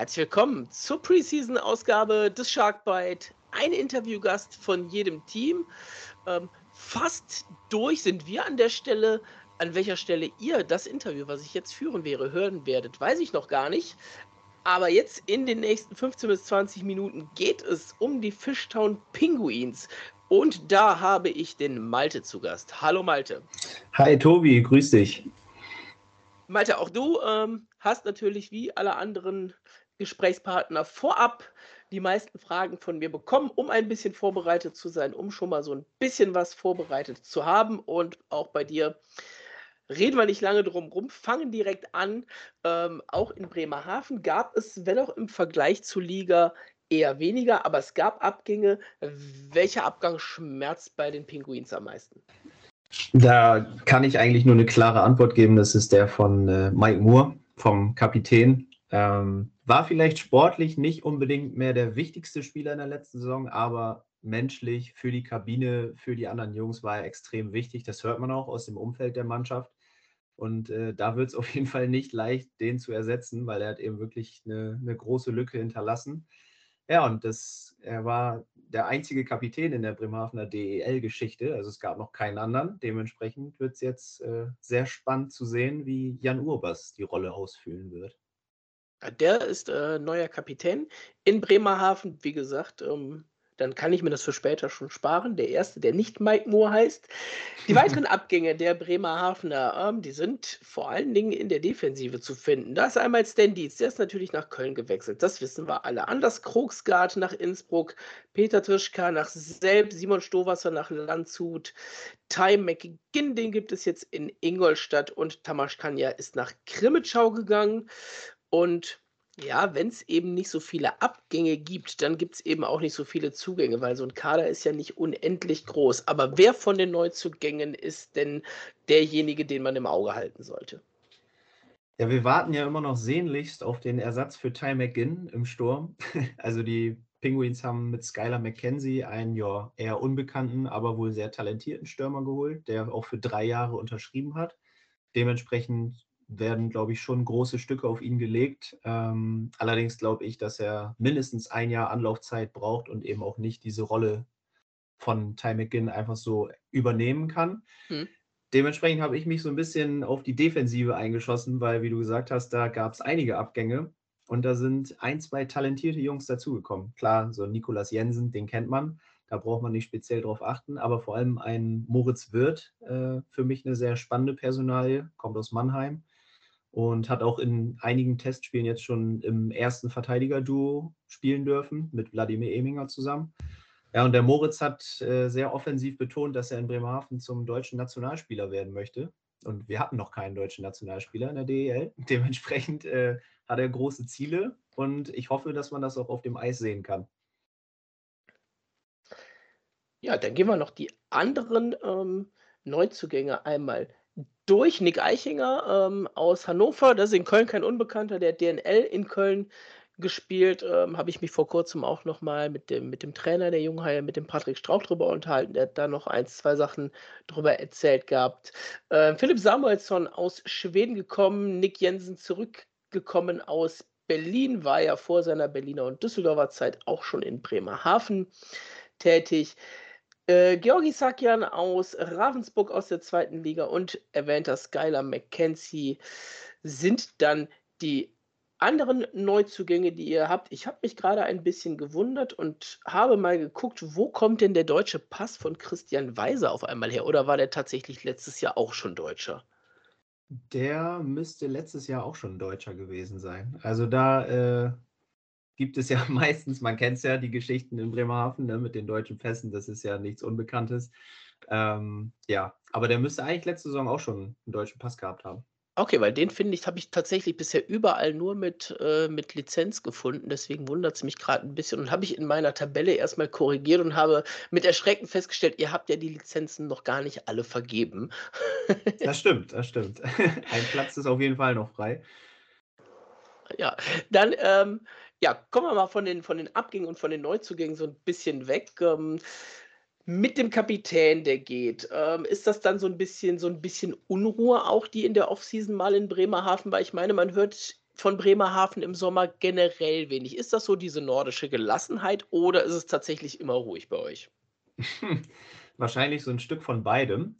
Herzlich willkommen zur Preseason-Ausgabe des Sharkbite. Ein Interviewgast von jedem Team. Ähm, fast durch sind wir an der Stelle. An welcher Stelle ihr das Interview, was ich jetzt führen wäre, hören werdet, weiß ich noch gar nicht. Aber jetzt in den nächsten 15 bis 20 Minuten geht es um die Fishtown Pinguins. Und da habe ich den Malte zu Gast. Hallo Malte. Hi Tobi, grüß dich. Malte, auch du ähm, hast natürlich wie alle anderen Gesprächspartner vorab die meisten Fragen von mir bekommen, um ein bisschen vorbereitet zu sein, um schon mal so ein bisschen was vorbereitet zu haben. Und auch bei dir reden wir nicht lange drum rum, fangen direkt an. Ähm, auch in Bremerhaven gab es, wenn auch im Vergleich zur Liga, eher weniger, aber es gab Abgänge. Welcher Abgang schmerzt bei den Pinguins am meisten? Da kann ich eigentlich nur eine klare Antwort geben. Das ist der von äh, Mike Moore, vom Kapitän. Ähm, war vielleicht sportlich nicht unbedingt mehr der wichtigste Spieler in der letzten Saison, aber menschlich für die Kabine, für die anderen Jungs war er extrem wichtig. Das hört man auch aus dem Umfeld der Mannschaft. Und äh, da wird es auf jeden Fall nicht leicht, den zu ersetzen, weil er hat eben wirklich eine, eine große Lücke hinterlassen. Ja, und das, er war der einzige Kapitän in der Bremerhavener DEL-Geschichte. Also es gab noch keinen anderen. Dementsprechend wird es jetzt äh, sehr spannend zu sehen, wie Jan Urbas die Rolle ausfüllen wird. Der ist äh, neuer Kapitän in Bremerhaven. Wie gesagt, ähm, dann kann ich mir das für später schon sparen. Der erste, der nicht Mike Moore heißt. Die weiteren Abgänge der Bremerhavener, ähm, die sind vor allen Dingen in der Defensive zu finden. Da ist einmal Stan Dietz, der ist natürlich nach Köln gewechselt. Das wissen wir alle. Anders Krogsgard nach Innsbruck, Peter Trischka nach Selb, Simon Stowasser nach Landshut, Ty McGinn, den gibt es jetzt in Ingolstadt und Tamas Kanja ist nach Krimitschau gegangen. Und ja, wenn es eben nicht so viele Abgänge gibt, dann gibt es eben auch nicht so viele Zugänge, weil so ein Kader ist ja nicht unendlich groß. Aber wer von den Neuzugängen ist denn derjenige, den man im Auge halten sollte? Ja, wir warten ja immer noch sehnlichst auf den Ersatz für Ty McGinn im Sturm. Also die Penguins haben mit Skylar McKenzie einen ja eher unbekannten, aber wohl sehr talentierten Stürmer geholt, der auch für drei Jahre unterschrieben hat. Dementsprechend werden, glaube ich, schon große Stücke auf ihn gelegt. Ähm, allerdings glaube ich, dass er mindestens ein Jahr Anlaufzeit braucht und eben auch nicht diese Rolle von Ty McGinn einfach so übernehmen kann. Hm. Dementsprechend habe ich mich so ein bisschen auf die Defensive eingeschossen, weil, wie du gesagt hast, da gab es einige Abgänge und da sind ein, zwei talentierte Jungs dazugekommen. Klar, so Nikolas Jensen, den kennt man, da braucht man nicht speziell drauf achten, aber vor allem ein Moritz Wirth, äh, für mich eine sehr spannende Personalie, kommt aus Mannheim und hat auch in einigen Testspielen jetzt schon im ersten Verteidiger-Duo spielen dürfen mit Wladimir Eminger zusammen. Ja, und der Moritz hat äh, sehr offensiv betont, dass er in Bremerhaven zum deutschen Nationalspieler werden möchte. Und wir hatten noch keinen deutschen Nationalspieler in der DEL. Dementsprechend äh, hat er große Ziele und ich hoffe, dass man das auch auf dem Eis sehen kann. Ja, dann gehen wir noch die anderen ähm, Neuzugänge einmal durch. Nick Eichinger ähm, aus Hannover, das ist in Köln kein Unbekannter, der hat DNL in Köln gespielt. Ähm, Habe ich mich vor kurzem auch nochmal mit dem, mit dem Trainer der Junghaie, mit dem Patrick Strauch drüber unterhalten. Der hat da noch ein, zwei Sachen drüber erzählt gehabt. Ähm, Philipp Samuelsson aus Schweden gekommen, Nick Jensen zurückgekommen aus Berlin, war ja vor seiner Berliner und Düsseldorfer Zeit auch schon in Bremerhaven tätig. Äh, Georgi Sakian aus Ravensburg aus der zweiten Liga und erwähnter Skylar McKenzie sind dann die anderen Neuzugänge, die ihr habt. Ich habe mich gerade ein bisschen gewundert und habe mal geguckt, wo kommt denn der deutsche Pass von Christian Weiser auf einmal her? Oder war der tatsächlich letztes Jahr auch schon Deutscher? Der müsste letztes Jahr auch schon Deutscher gewesen sein. Also da äh, gibt es ja meistens, man kennt es ja, die Geschichten in Bremerhaven ne, mit den deutschen Pässen, das ist ja nichts Unbekanntes. Ähm, ja, aber der müsste eigentlich letzte Saison auch schon einen deutschen Pass gehabt haben. Okay, weil den finde ich, habe ich tatsächlich bisher überall nur mit, äh, mit Lizenz gefunden. Deswegen wundert es mich gerade ein bisschen. Und habe ich in meiner Tabelle erstmal korrigiert und habe mit Erschrecken festgestellt, ihr habt ja die Lizenzen noch gar nicht alle vergeben. das stimmt, das stimmt. Ein Platz ist auf jeden Fall noch frei. Ja, dann ähm, ja, kommen wir mal von den, von den Abgängen und von den Neuzugängen so ein bisschen weg. Ähm, mit dem Kapitän, der geht, ähm, ist das dann so ein bisschen so ein bisschen Unruhe auch, die in der Offseason mal in Bremerhaven war? Ich meine, man hört von Bremerhaven im Sommer generell wenig? Ist das so diese nordische Gelassenheit oder ist es tatsächlich immer ruhig bei euch? Wahrscheinlich so ein Stück von beidem.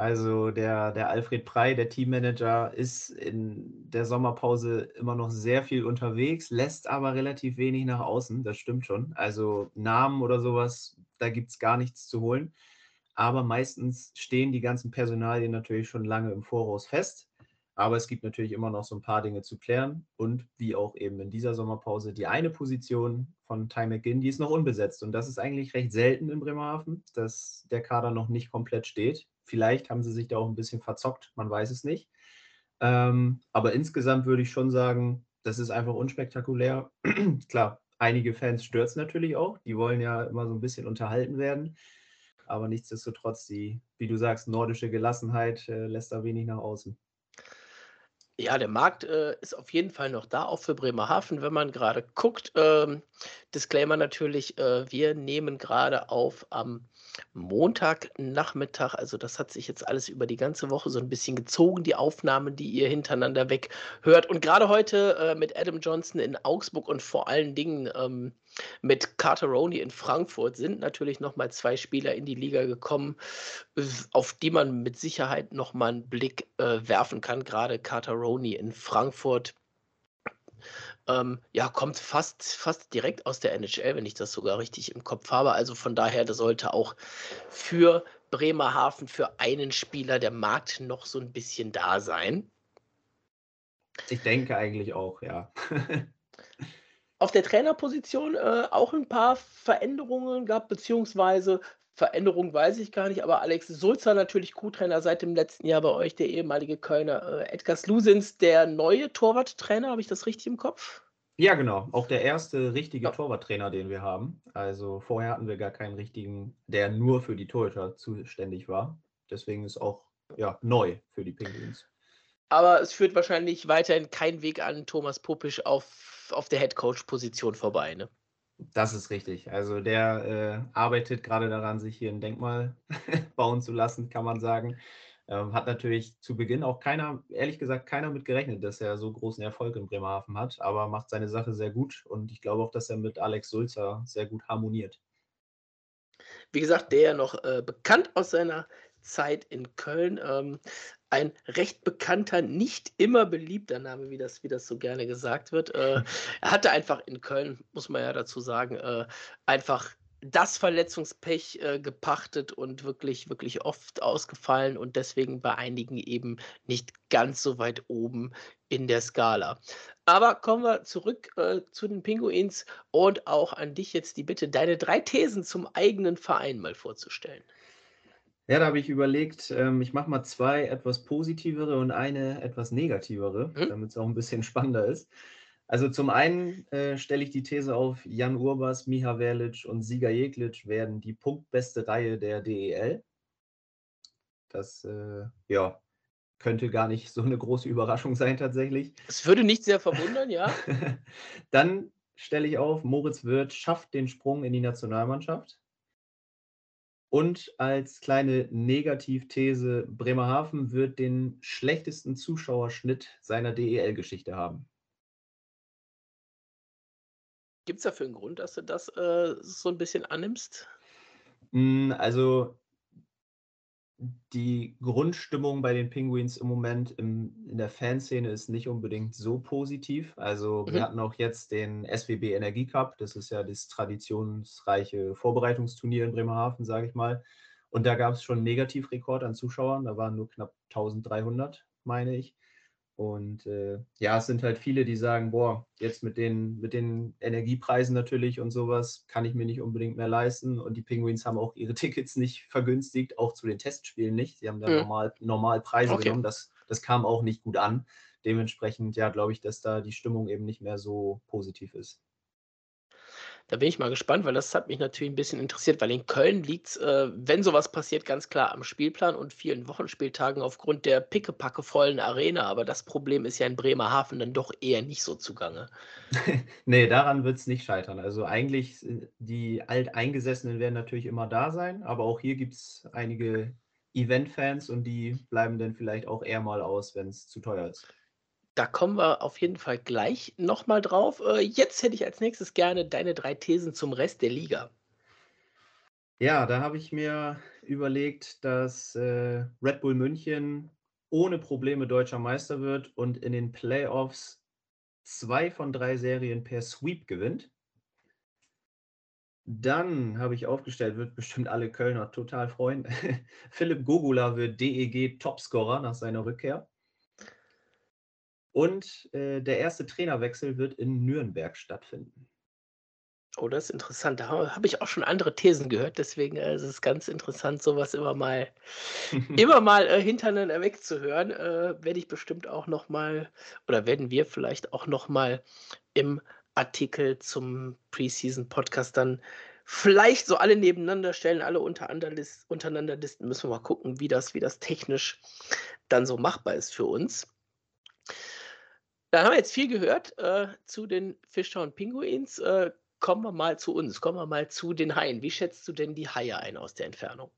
Also der, der Alfred Prey, der Teammanager, ist in der Sommerpause immer noch sehr viel unterwegs, lässt aber relativ wenig nach außen, das stimmt schon. Also Namen oder sowas, da gibt es gar nichts zu holen. Aber meistens stehen die ganzen Personalien natürlich schon lange im Voraus fest. Aber es gibt natürlich immer noch so ein paar Dinge zu klären. Und wie auch eben in dieser Sommerpause, die eine Position von Ty McGinn, die ist noch unbesetzt. Und das ist eigentlich recht selten in Bremerhaven, dass der Kader noch nicht komplett steht. Vielleicht haben sie sich da auch ein bisschen verzockt, man weiß es nicht. Ähm, aber insgesamt würde ich schon sagen, das ist einfach unspektakulär. Klar, einige Fans stört es natürlich auch. Die wollen ja immer so ein bisschen unterhalten werden. Aber nichtsdestotrotz, die, wie du sagst, nordische Gelassenheit äh, lässt da wenig nach außen. Ja, der Markt, äh, ist auf jeden Fall noch da, auch für Bremerhaven, wenn man gerade guckt. Ähm, Disclaimer natürlich, äh, wir nehmen gerade auf am Montagnachmittag. Also, das hat sich jetzt alles über die ganze Woche so ein bisschen gezogen, die Aufnahmen, die ihr hintereinander weg hört. Und gerade heute, äh, mit Adam Johnson in Augsburg und vor allen Dingen, ähm, mit Carter Roney in Frankfurt sind natürlich noch mal 2 Spieler in die Liga gekommen, auf die man mit Sicherheit noch mal 'n Blick, äh, werfen kann. Gerade Carter Roney in Frankfurt ähm, ja, kommt fast fast direkt aus der NHL, wenn ich das sogar richtig im Kopf habe. Also, von daher, da sollte auch für Bremerhaven für einen Spieler der Markt noch so ein bisschen da sein. Ich denke eigentlich auch, ja. Auf der Trainerposition, äh, auch ein paar Veränderungen gab, beziehungsweise Veränderungen weiß ich gar nicht, aber Alex Sulzer natürlich Co-Trainer seit dem letzten Jahr bei euch, der ehemalige Kölner, äh, Edgar Slusins, der neue Torwarttrainer, habe ich das richtig im Kopf? Ja, genau. Auch der erste richtige Ja. Torwarttrainer, den wir haben. Also vorher hatten wir gar keinen richtigen, der nur für die Torhüter zuständig war. Deswegen ist auch ja, neu für die Penguins. Aber es führt wahrscheinlich weiterhin kein Weg an Thomas Popisch auf, auf der Headcoach-Position vorbei, ne? Das ist richtig. Also der äh, arbeitet gerade daran, sich hier ein Denkmal bauen zu lassen, kann man sagen. Ähm, hat natürlich zu Beginn auch keiner, ehrlich gesagt, keiner mit gerechnet, dass er so großen Erfolg in Bremerhaven hat, aber macht seine Sache sehr gut und ich glaube auch, dass er mit Alex Sulzer sehr gut harmoniert. Wie gesagt, der noch äh, bekannt aus seiner Zeit in Köln. Ähm, ein recht bekannter, nicht immer beliebter Name, wie das, wie das so gerne gesagt wird. Äh, er hatte einfach in Köln, muss man ja dazu sagen, äh, einfach das Verletzungspech äh, gepachtet und wirklich, wirklich oft ausgefallen und deswegen bei einigen eben nicht ganz so weit oben in der Skala. Aber kommen wir zurück äh, zu den Pinguins und auch an dich jetzt die Bitte, deine drei Thesen zum eigenen Verein mal vorzustellen. Ja, da habe ich überlegt, ähm, ich mache mal zwei etwas positivere und eine etwas negativere, mhm. damit es auch ein bisschen spannender ist. Also zum einen äh, stelle ich die These auf, Jan Urbas, Miha Verlic und Sieger Jeglic werden die punktbeste Reihe der DEL. Das äh, ja, könnte gar nicht so eine große Überraschung sein tatsächlich. Es würde nicht sehr verwundern, ja. Dann stelle ich auf, Moritz Wirth schafft den Sprung in die Nationalmannschaft. Und als kleine Negativthese, Bremerhaven wird den schlechtesten Zuschauerschnitt seiner DEL-Geschichte haben. Gibt es dafür einen Grund, dass du das äh, so ein bisschen annimmst? Hm, also die Grundstimmung bei den Penguins im Moment im, in der Fanszene ist nicht unbedingt so positiv. Also mhm. wir hatten auch jetzt den SWB Energie Cup. Das ist ja das traditionsreiche Vorbereitungsturnier in Bremerhaven, sage ich mal. Und da gab es schon einen Negativrekord an Zuschauern. Da waren nur knapp 1300, meine ich. Und äh, ja, es sind halt viele, die sagen, boah, jetzt mit den, mit den Energiepreisen natürlich und sowas kann ich mir nicht unbedingt mehr leisten. Und die Penguins haben auch ihre Tickets nicht vergünstigt, auch zu den Testspielen nicht. Sie haben da mhm. normal, normal Preise okay. genommen. Das, das kam auch nicht gut an. Dementsprechend, ja, glaube ich, dass da die Stimmung eben nicht mehr so positiv ist. Da bin ich mal gespannt, weil das hat mich natürlich ein bisschen interessiert, weil in Köln liegt's, äh, wenn sowas passiert, ganz klar am Spielplan und vielen Wochenspieltagen aufgrund der pickepackevollen Arena. Aber das Problem ist ja in Bremerhaven dann doch eher nicht so zugange. Nee, daran wird es nicht scheitern. Also eigentlich, äh, die Alteingesessenen werden natürlich immer da sein, aber auch hier gibt es einige Event-Fans und die bleiben dann vielleicht auch eher mal aus, wenn es zu teuer ist. Da kommen wir auf jeden Fall gleich noch mal drauf. Äh, jetzt hätte ich als nächstes gerne deine 3 Thesen zum Rest der Liga. Ja, da habe ich mir überlegt, dass, äh, Red Bull München ohne Probleme Deutscher Meister wird und in den Playoffs 2 von 3 Serien per Sweep gewinnt. Dann habe ich aufgestellt, wird bestimmt alle Kölner total freuen. Philipp Gogula wird DEG-Topscorer nach seiner Rückkehr. Und, äh, der erste Trainerwechsel wird in Nürnberg stattfinden. Oh, das ist interessant. Da ha habe ich auch schon andere Thesen gehört, deswegen, äh, ist es ganz interessant, so was immer mal immer mal, äh, hintereinander wegzuhören. Äh, werde ich bestimmt auch noch mal oder werden wir vielleicht auch noch mal im Artikel zum Preseason-Podcast dann vielleicht so alle nebeneinander stellen, alle untereinander lis untereinander listen. Müssen wir mal gucken, wie das wie das technisch dann so machbar ist für uns. Dann haben wir jetzt viel gehört, äh, zu den Fishtown Pinguins. Äh, kommen wir mal zu uns, kommen wir mal zu den Haien. Wie schätzt du denn die Haie ein aus der Entfernung?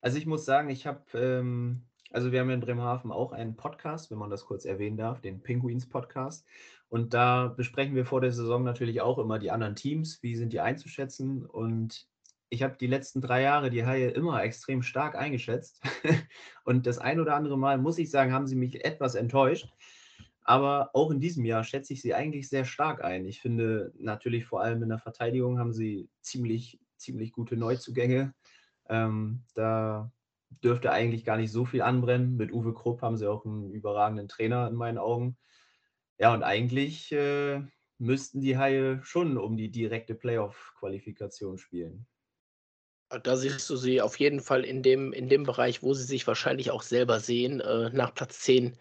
Also, ich muss sagen, ich habe, ähm also, wir haben in Bremerhaven auch einen Podcast, wenn man das kurz erwähnen darf, den Pinguins-Podcast. Und da besprechen wir vor der Saison natürlich auch immer die anderen Teams, wie sind die einzuschätzen. Und ich habe die letzten drei Jahre die Haie immer extrem stark eingeschätzt. Und das ein oder andere Mal, muss ich sagen, haben sie mich etwas enttäuscht. Aber auch in diesem Jahr schätze ich sie eigentlich sehr stark ein. Ich finde natürlich vor allem in der Verteidigung haben sie ziemlich, ziemlich gute Neuzugänge. Ähm, da dürfte eigentlich gar nicht so viel anbrennen. Mit Uwe Krupp haben sie auch einen überragenden Trainer in meinen Augen. Ja, und eigentlich äh, müssten die Haie schon um die direkte Playoff-Qualifikation spielen. Äh, da siehst du sie auf jeden Fall in dem in dem Bereich, wo sie sich wahrscheinlich auch selber sehen. Äh, nach Platz 10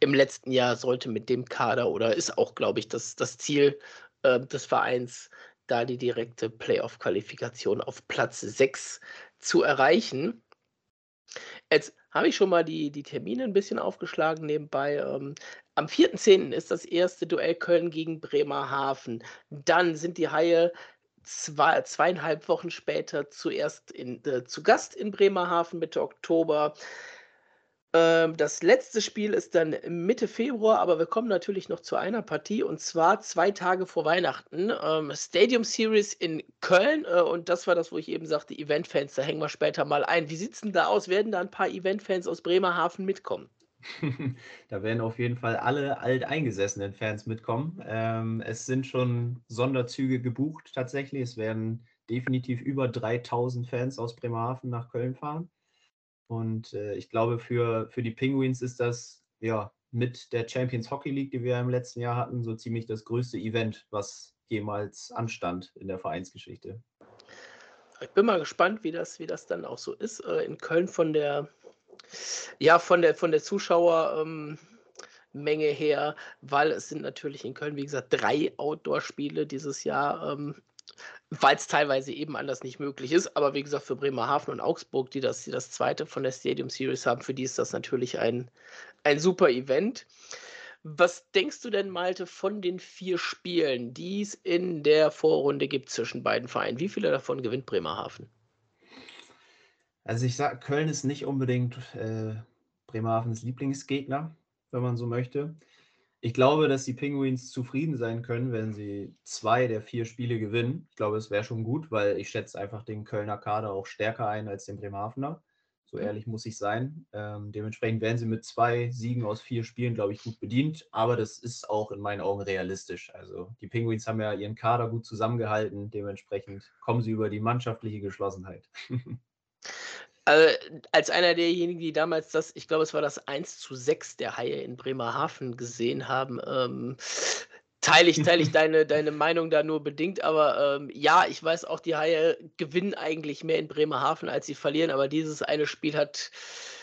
im letzten Jahr sollte mit dem Kader oder ist auch, glaube ich, das das Ziel, äh, des Vereins, da die direkte Playoff-Qualifikation auf Platz 6 zu erreichen. Jetzt habe ich schon mal die die Termine ein bisschen aufgeschlagen nebenbei. Ähm, am 4.10. ist das erste Duell Köln gegen Bremerhaven. Dann sind die Haie zwei, zweieinhalb Wochen später zuerst in, äh, zu Gast in Bremerhaven Mitte Oktober. Ähm, das letzte Spiel ist dann Mitte Februar, aber wir kommen natürlich noch zu einer Partie und zwar zwei Tage vor Weihnachten. Ähm, Stadium Series in Köln äh, und das war das, wo ich eben sagte, Eventfans, da hängen wir später mal ein. Wie sieht es denn da aus? Werden da ein paar Eventfans aus Bremerhaven mitkommen? Da werden auf jeden Fall alle alteingesessenen Fans mitkommen. Ähm, es sind schon Sonderzüge gebucht tatsächlich. Es werden definitiv über 3000 Fans aus Bremerhaven nach Köln fahren. Und äh, ich glaube, für, für die Penguins ist das ja mit der Champions Hockey League, die wir im letzten Jahr hatten, so ziemlich das größte Event, was jemals anstand in der Vereinsgeschichte. Ich bin mal gespannt, wie das, wie das dann auch so ist. Äh, in Köln von der ja, von der von der Zuschauermenge ähm, her, weil es sind natürlich in Köln, wie gesagt, drei Outdoor-Spiele dieses Jahr, ähm, weil es teilweise eben anders nicht möglich ist. Aber wie gesagt, für Bremerhaven und Augsburg, die das, die das zweite von der Stadium Series haben, für die ist das natürlich ein, ein super Event. Was denkst du denn, Malte, von den vier Spielen, die es in der Vorrunde gibt zwischen beiden Vereinen? Wie viele davon gewinnt Bremerhaven? Also ich sage, Köln ist nicht unbedingt äh, Bremerhavens Lieblingsgegner, wenn man so möchte. Ich glaube, dass die Penguins zufrieden sein können, wenn sie zwei der vier Spiele gewinnen. Ich glaube, es wäre schon gut, weil ich schätze einfach den Kölner Kader auch stärker ein als den Bremerhavener. So mhm. ehrlich muss ich sein. Ähm, dementsprechend werden sie mit zwei Siegen aus vier Spielen, glaube ich, gut bedient. Aber das ist auch in meinen Augen realistisch. Also die Penguins haben ja ihren Kader gut zusammengehalten. Dementsprechend kommen sie über die mannschaftliche Geschlossenheit. Also, als einer derjenigen, die damals das ich glaube, es war das 1:6 der Haie in Bremerhaven gesehen haben, ähm, teile ich teile ich deine deine Meinung da nur bedingt, aber, ähm, ja, ich weiß auch, die Haie gewinnen eigentlich mehr in Bremerhaven, als sie verlieren, aber dieses eine Spiel hat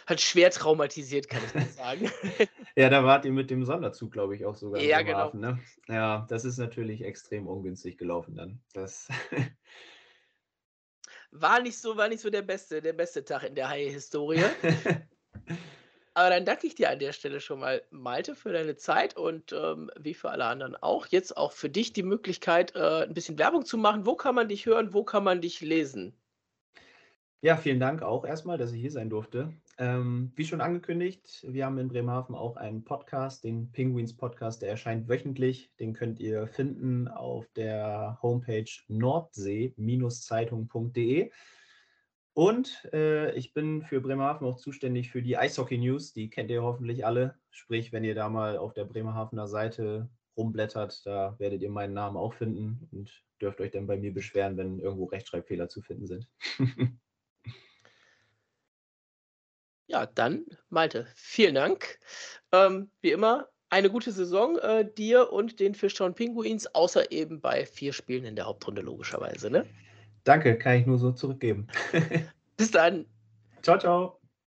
hat schwer traumatisiert, kann ich nur sagen. Ja, da wart ihr mit dem Sonderzug, glaube ich, auch sogar in Ja, genau. ne? Ja, das ist natürlich extrem ungünstig gelaufen dann. Das War nicht so war nicht so der beste der beste Tag in der Haie-Historie. Aber dann danke ich dir an der Stelle schon mal, Malte, für deine Zeit und, ähm, wie für alle anderen auch, jetzt auch für dich die Möglichkeit, äh, 'n bisschen Werbung zu machen. Wo kann man dich hören? Wo kann man dich lesen? Ja, vielen Dank auch erstmal, dass ich hier sein durfte. Ähm, wie schon angekündigt, wir haben in Bremerhaven auch einen Podcast, den Penguins Podcast, der erscheint wöchentlich. Den könnt ihr finden auf der Homepage nordsee-zeitung.de. Und äh, ich bin für Bremerhaven auch zuständig für die Eishockey News. Die kennt ihr hoffentlich alle. Sprich, wenn ihr da mal auf der Bremerhavener Seite rumblättert, da werdet ihr meinen Namen auch finden und dürft euch dann bei mir beschweren, wenn irgendwo Rechtschreibfehler zu finden sind. Ja, dann, Malte, vielen Dank. Ähm, wie immer, eine gute Saison äh, dir und den Fishtown Pinguins, außer eben bei vier Spielen in der Hauptrunde, logischerweise. Ne? Danke, kann ich nur so zurückgeben. Bis dann. Ciao, ciao.